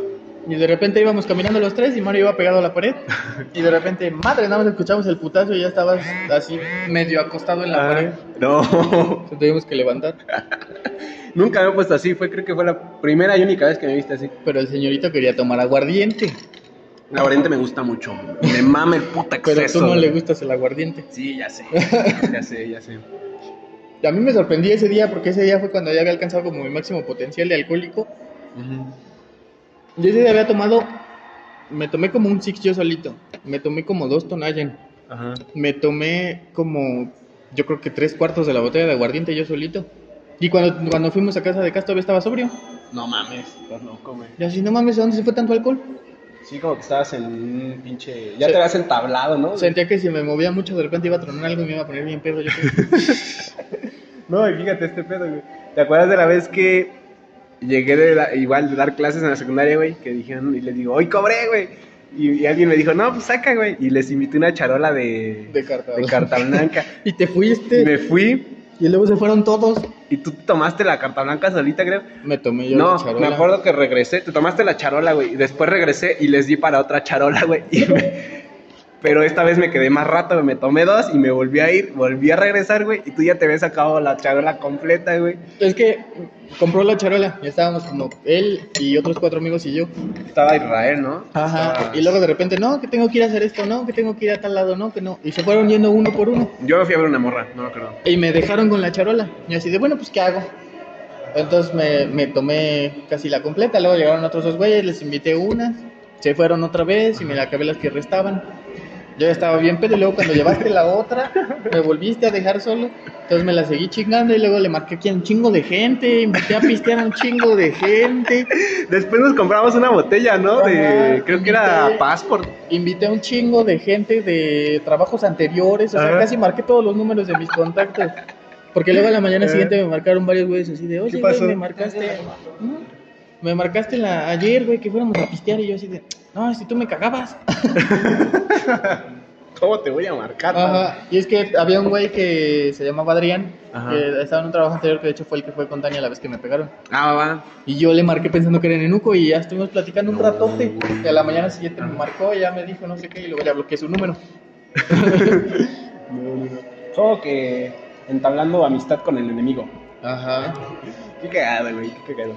Y de repente íbamos caminando los tres y Mario iba pegado a la pared. Y de repente, madre, nada más escuchamos el putazo y ya estabas así medio acostado en la pared. No, Entonces tuvimos que levantar. nunca me he puesto así. Fue, creo que fue la primera y única vez que me viste así. Pero el señorito quería tomar aguardiente. El aguardiente me gusta mucho. Me mama el puta Pero exceso. tú no le gustas el aguardiente. Sí, ya sé. Ya sé, ya sé. Y a mí me sorprendí ese día porque ese día fue cuando ya había alcanzado como mi máximo potencial de alcohólico. Yo ese día había tomado, me tomé como un six yo solito. Me tomé como dos Tonayan. Ajá. Me tomé como, yo creo que tres cuartos de la botella de aguardiente yo solito. Y cuando, cuando fuimos a casa de Castro estaba sobrio. No mames, estás loco, güey. Y así, no mames, ¿a dónde se fue tanto alcohol? Sí, como que estabas en un pinche. Ya Sí. te habías entablado, ¿no? Sentía que si me movía mucho de repente iba a tronar algo y me iba a poner bien pedo. Yo. No, y fíjate este pedo, güey. ¿Te acuerdas de la vez que llegué de la- igual de dar clases en la secundaria, güey? Que dijeron, y les digo, hoy cobré, güey. Y, y alguien me dijo, no, pues saca, güey. Y les invité una charola de, De carta. de carta blanca. Y te y fuiste. me fui Y luego se fueron todos. y tú tomaste la carta blanca solita, creo. Me tomé yo No, la charola. me acuerdo que regresé, te tomaste la charola, güey, y después regresé y les di para otra charola, güey. y me- Pero esta vez me quedé más rato, me tomé dos y me volví a ir, volví a regresar, güey, y tú ya te habías sacado la charola completa, güey. Es que compró la charola. Ya estábamos como él y otros cuatro amigos y yo. Estaba Israel, ¿no? Ajá. Estaba- Y luego de repente, no, que tengo que ir a hacer esto, no, que tengo que ir a tal lado, no, que no. Y se fueron yendo uno por uno. Yo me fui a ver una morra, no me acuerdo. Y me dejaron con la charola. Y así de, bueno, pues, ¿qué hago? Entonces me, me tomé casi la completa. Luego llegaron otros dos güeyes, les invité unas. Se fueron otra vez y me acabé las que restaban. Yo estaba bien pedo y luego cuando llevaste la otra, me volviste a dejar solo. Entonces me la seguí chingando y luego le marqué aquí a un chingo de gente. Invité a pistear a un chingo de gente. Después nos compramos una botella, ¿no? De, creo que era Passport. Invité a un chingo de gente de trabajos anteriores, o sea, Ajá. casi marqué todos los números de mis contactos. Porque luego a la mañana siguiente me marcaron varios güeyes así de, oye, ¿Qué güey, me marcaste, ¿no? me marcaste la, ayer, güey, que fuéramos a pistear y yo así de, no, si tú me cagabas. ¿Cómo te voy a marcar? Ajá. Y es que había un güey que se llamaba Adrián, Ajá. que estaba en un trabajo anterior que de hecho fue el que fue con Tania la vez que me pegaron. Ah, va, va. Y yo le marqué pensando que era Nenuco y ya estuvimos platicando un ratote. Y a la mañana siguiente me marcó y ya me dijo no sé qué y luego ya bloqueé su número. Como que entablando amistad con el enemigo. Ajá. Qué cagado, güey, qué cagado.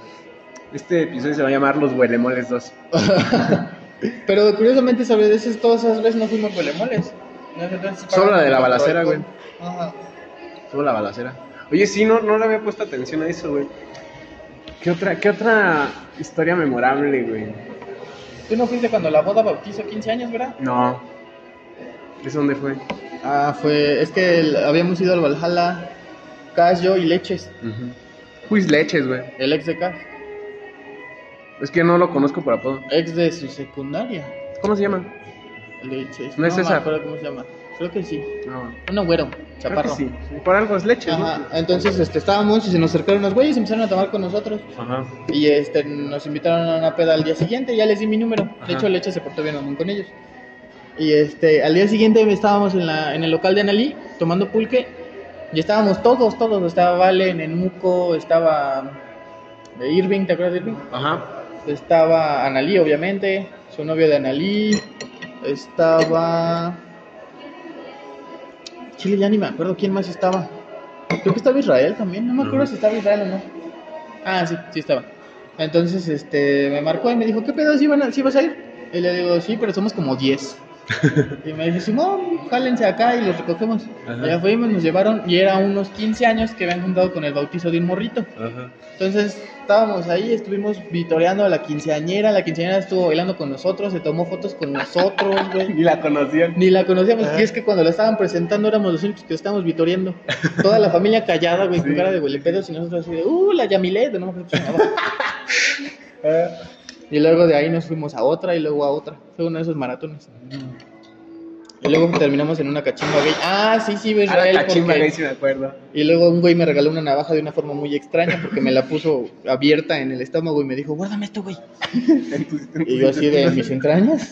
Este episodio se va a llamar Los Huelemoles 2. Pero curiosamente, ¿sabes? Esas, todas esas veces no fuimos sí Solo la de la balacera, güey. Ajá. Solo la balacera. Oye, sí, no, no le había puesto atención a eso, güey. ¿Qué otra, ¿Qué otra historia memorable, güey? Tú no fuiste cuando la boda bautizó 15 años, ¿verdad? No. ¿Eso dónde fue? Ah, fue. Es que el- habíamos ido al Valhalla, Cash, yo y Leches. Pues leches, güey. El ex de Cash. Es que no lo conozco por apodo. Ex de su secundaria. ¿Cómo se llama? Leches. ¿No es acuerdo cómo se llama. Creo que sí. No. Un güero, Creo que chaparro. sí. Por algo es leches, Ajá. ¿no? Entonces este, estábamos y se nos acercaron unos güeyes y empezaron a tomar con nosotros. Ajá. Y este, nos invitaron a una peda al día siguiente, ya les di mi número. Ajá. De hecho, Leche se portó bien aún con ellos. Y este, al día siguiente estábamos en, la, en el local de Analí tomando pulque. Y estábamos todos, todos. Estaba Valen, Enuco, estaba de Irving, ¿te acuerdas de Irving? Ajá. Estaba Analí, obviamente, su novio de Analí. Estaba. Chile, ya ni me acuerdo quién más estaba. Creo que estaba Israel también, no me acuerdo si estaba Israel o no. Ah, sí, sí estaba. Entonces, este, me marcó y me dijo, ¿qué pedo? ¿Sí, van a, ¿sí vas a ir? Y le digo, sí, pero somos como 10. Y me dice, Simón, jálense acá y los recogemos. Ajá. Ya fuimos, nos llevaron y era unos 15 años que habían juntado con el bautizo de un morrito. Ajá. Entonces estábamos ahí, estuvimos vitoreando a la quinceañera, la quinceañera estuvo bailando con nosotros, se tomó fotos con nosotros, güey. Ni la conocían. Ni la conocíamos, Ah. y es que cuando la estaban presentando éramos los únicos que estábamos vitoreando. Toda la familia callada, güey, con Sí. cara de huelepedos y nosotros así de, uh, la Yamilet, no me acuerdo. Y luego de ahí nos fuimos a otra y luego a otra. Fue uno de esos maratones. Y luego terminamos en una cachimba gay. Ah, sí, sí, Ah, Israel. la cachimba porque- gay, sí me acuerdo. y luego un güey me regaló una navaja de una forma muy extraña porque me la puso abierta en el estómago y me dijo, guárdame esto, güey. Y yo así de mis entrañas.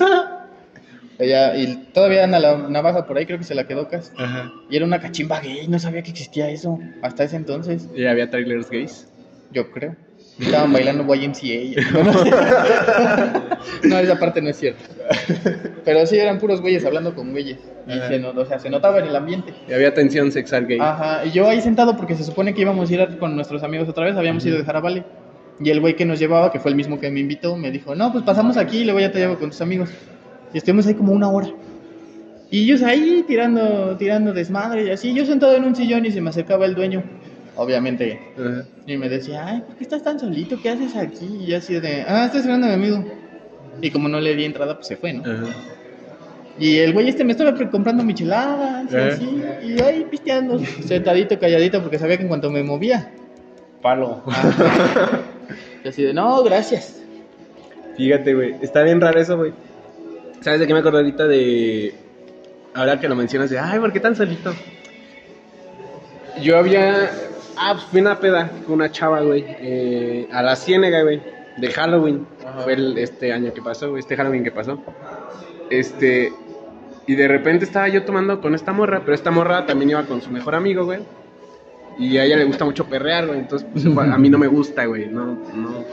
Ella, y todavía anda la navaja por ahí, creo que se la quedó casi. Ajá. Y era una cachimba gay, no sabía que existía eso hasta ese entonces, Y había trailers gays. yo creo. Estaban bailando YMCA. No, esa parte no es cierta. Pero sí, eran puros güeyes hablando con güeyes. Y se, no- o sea, se notaba en el ambiente. Y había tensión sexual gay. Ajá, y yo ahí sentado porque se supone que íbamos a ir con nuestros amigos otra vez, habíamos ido de Jarabale. Y el güey que nos llevaba, que fue el mismo que me invitó, me dijo, no, pues pasamos aquí y luego ya te llevo con tus amigos. Y estuvimos ahí como una hora. Y ellos ahí tirando, tirando desmadre y así. Yo sentado en un sillón y se me acercaba el dueño, obviamente. Y me decía, ay, ¿por qué estás tan solito? ¿Qué haces aquí? Y yo así de, ah, estoy esperando a mi amigo. Y como no le di entrada, pues se fue, ¿no? Y el güey este me estaba comprando micheladas y Eh. así, y ahí pisteando, sentadito, calladito, porque sabía que en cuanto me movía, Palo. y así de, no, gracias. Fíjate, güey. Está bien raro eso, güey. ¿Sabes de qué me acuerdo ahorita de. Ahora que lo mencionas, de. Ay, ¿por qué tan solito? Yo había. Ah, pues fui una peda con una chava, güey. eh, a la Ciénega, güey. De Halloween. Ajá. Fue el, este año que pasó, güey. Este Halloween que pasó. Este. Y de repente estaba yo tomando con esta morra, pero esta morra también iba con su mejor amigo, güey. Y a ella le gusta mucho perrear, güey. Entonces, pues, a mí no me gusta, güey. No, no,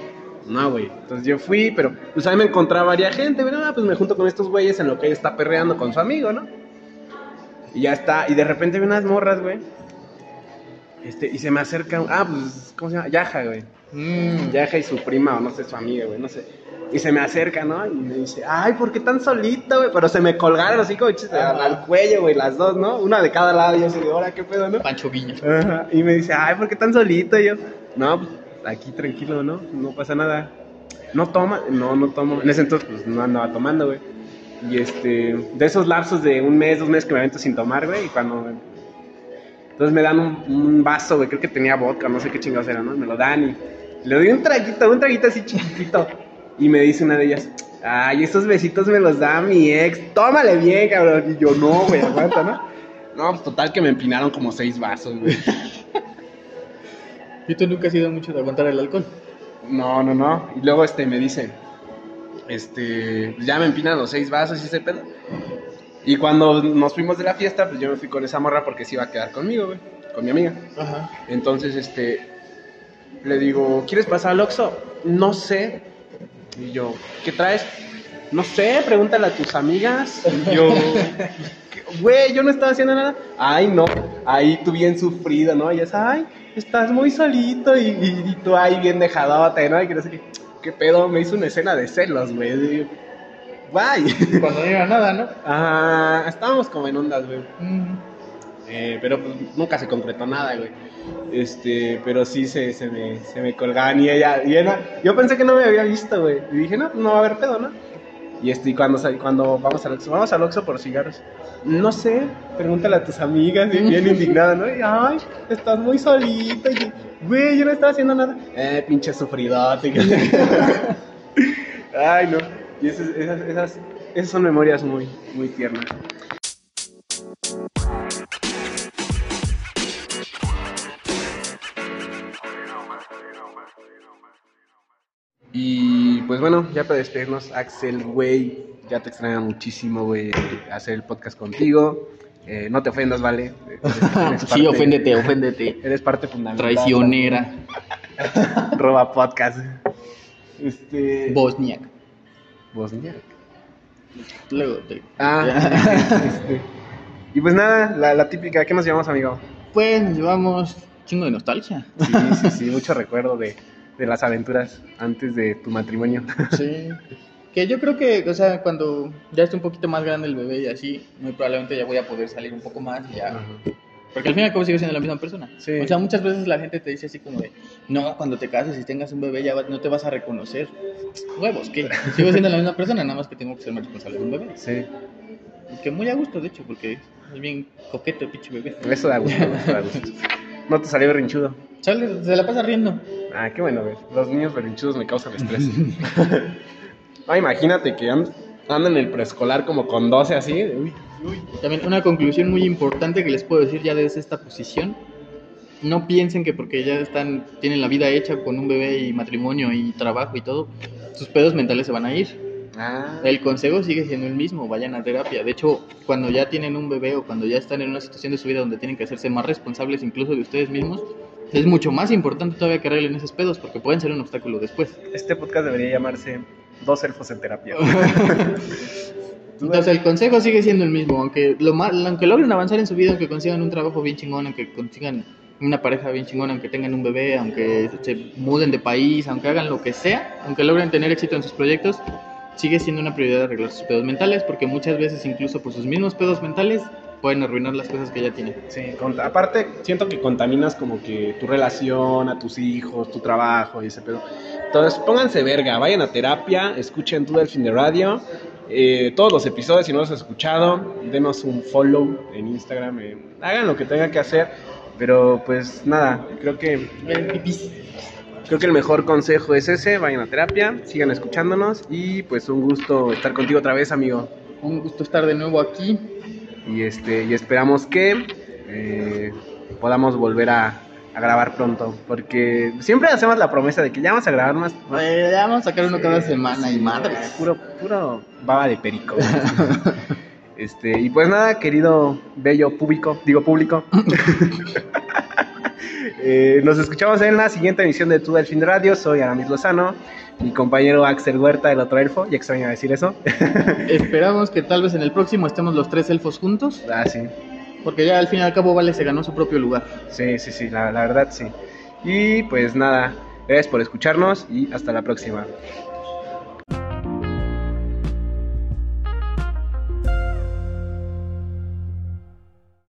no, güey. Entonces yo fui, pero pues ahí me encontraba varias gente, güey. Ah, pues me junto con estos güeyes en lo que ella está perreando con su amigo, ¿no? Y ya está. Y de repente vi unas morras, güey. Este, y se me acerca. Ah, pues, ¿cómo se llama? Yaja, güey. Mm, Yaja y su prima, o no sé, su amiga, güey, no sé. Y se me acerca, ¿no? Y me dice, ay, ¿por qué tan solito, güey? Pero se me colgaron así como chiste, al, Ajá. al cuello, güey, las dos, ¿no? Una de cada lado. Y yo así, de, ahora, ¿qué pedo, no? Pancho. Ajá, Y me dice, ay, ¿por qué tan solito? Y yo, no, pues aquí tranquilo, ¿no? No pasa nada. No toma, no, no tomo. En ese entonces, pues no andaba tomando, güey. Y este, de esos lapsos de un mes, dos meses que me avento sin tomar, güey, y cuando. Entonces me dan un, un vaso, güey, creo que tenía vodka, no sé qué chingados era, ¿no? Me lo dan y le doy un traguito, un traguito así chiquitito. Y me dice una de ellas, ay, esos besitos me los da mi ex, tómale bien, cabrón. Y yo, no, güey, aguanta, ¿no? No, pues total que me empinaron como seis vasos, güey. ¿Y tú nunca has sido mucho de aguantar el alcohol? No, no, no. Y luego este me dice, este, ya me empinan los seis vasos y ese pedo. Y cuando nos fuimos de la fiesta, pues yo me fui con esa morra porque se iba a quedar conmigo, güey, con mi amiga. Ajá. Entonces, este, le digo, ¿quieres pasar al Oxxo? No sé. Y yo, ¿qué traes? No sé, pregúntale a tus amigas. Y yo, "¿Qué? güey, yo no estaba haciendo nada. Ay, no, ahí tú bien sufrido, ¿no? Y es, ay, estás muy solito y, y- y tú ahí bien dejadote, ¿no? Y que no sé qué, ¿qué pedo? Me hizo una escena de celos, güey. Bye. Cuando no era nada, ¿no? Ah, estábamos como en ondas, güey. Mm. Eh, pero pues, nunca se concretó nada, güey. Este, pero sí se, se, me, se me colgaban y ella, y ella- yo pensé que no me había visto, güey. Y dije, no, pues no va a haber pedo, ¿no? Y este, y cuando, cuando vamos al Oxxo, vamos al Oxxo por cigarros. No sé, pregúntale a tus amigas, y bien indignada, ¿no? Y, ay, estás muy solita. Y, güey, yo no estaba haciendo nada. Eh, pinche sufridote. ay, no. Y esas, esas, esas, esas son memorias muy, muy tiernas. Y pues bueno, ya para despedirnos, Axel, güey, ya te extraña muchísimo, güey, hacer el podcast contigo. Eh, no te ofendas, ¿vale? Eres- eres Sí, oféndete, oféndete. Eres parte fundamental. Traicionera. Roba podcast. Este. Bosniak. Bosnia. Luego te... Ah, este, Y pues nada, la, la típica, ¿qué nos llevamos, amigo? Pues nos llevamos chingo de nostalgia. Sí, sí, sí, mucho recuerdo de, de las aventuras antes de tu matrimonio. Sí. Que yo creo que, o sea, cuando ya esté un poquito más grande el bebé y así, muy probablemente ya voy a poder salir un poco más y ya. Porque al fin y al cabo sigo siendo la misma persona. Sí. O sea, muchas veces la gente te dice así como de, no, cuando te cases y tengas un bebé ya va- no te vas a reconocer. Huevos, ¿qué? Sigo siendo la misma persona, nada más que tengo que ser más responsable de un bebé. Sí, que muy a gusto, de hecho, porque es bien coqueto el pinche bebé. eso da gusto, eso da gusto. No te salió berrinchudo. Sale, se la pasa riendo. Ah, qué bueno, güey. Los niños berrinchudos me causan estrés. no, imagínate que and- andan en el preescolar como con 12 así. Uy. También una conclusión muy importante que les puedo decir ya desde esta posición. No piensen que porque ya están, tienen la vida hecha con un bebé y matrimonio y trabajo y todo, sus pedos mentales se van a ir. Ah, El consejo sigue siendo el mismo, vayan a terapia. De hecho, cuando ya tienen un bebé o cuando ya están en una situación de su vida donde tienen que hacerse más responsables incluso de ustedes mismos, es mucho más importante todavía que arreglen esos pedos porque pueden ser un obstáculo después. este podcast debería llamarse Dos elfos en terapia. Entonces el consejo sigue siendo el mismo, aunque lo aunque logren avanzar en su vida, aunque consigan un trabajo bien chingón, aunque consigan una pareja bien chingona, aunque tengan un bebé, aunque se muden de país, aunque hagan lo que sea, aunque logren tener éxito en sus proyectos, sigue siendo una prioridad arreglar sus pedos mentales, porque muchas veces incluso por sus mismos pedos mentales pueden arruinar las cosas que ya tienen. Sí, con- aparte siento que contaminas como que tu relación, a tus hijos, tu trabajo y ese pedo. Entonces pónganse verga, vayan a terapia, escuchen todo el fin de radio, eh, todos los episodios si no los has escuchado, denos un follow en Instagram, eh, hagan lo que tengan que hacer, pero pues nada, creo que creo que el mejor consejo es ese, vayan a terapia, sigan escuchándonos y pues un gusto estar contigo otra vez, amigo. Un gusto estar de nuevo aquí. y este y esperamos que eh, podamos volver a, a grabar pronto porque siempre hacemos la promesa de que ya vamos a grabar más, más- ya vamos a sacar uno cada semana y Sí, madres. puro puro baba de perico este y pues nada querido bello público digo público Eh, nos escuchamos en la siguiente emisión de Tu Delfín Radio. Soy Aramis Lozano, mi compañero Axel Huerta, el otro elfo. Ya extraño decir eso. Esperamos que tal vez en el próximo estemos los tres elfos juntos, ah, sí. Porque ya al fin y al cabo Vale se ganó su propio lugar. Sí, sí, sí, la, la verdad sí. Y pues nada, gracias por escucharnos y hasta la próxima.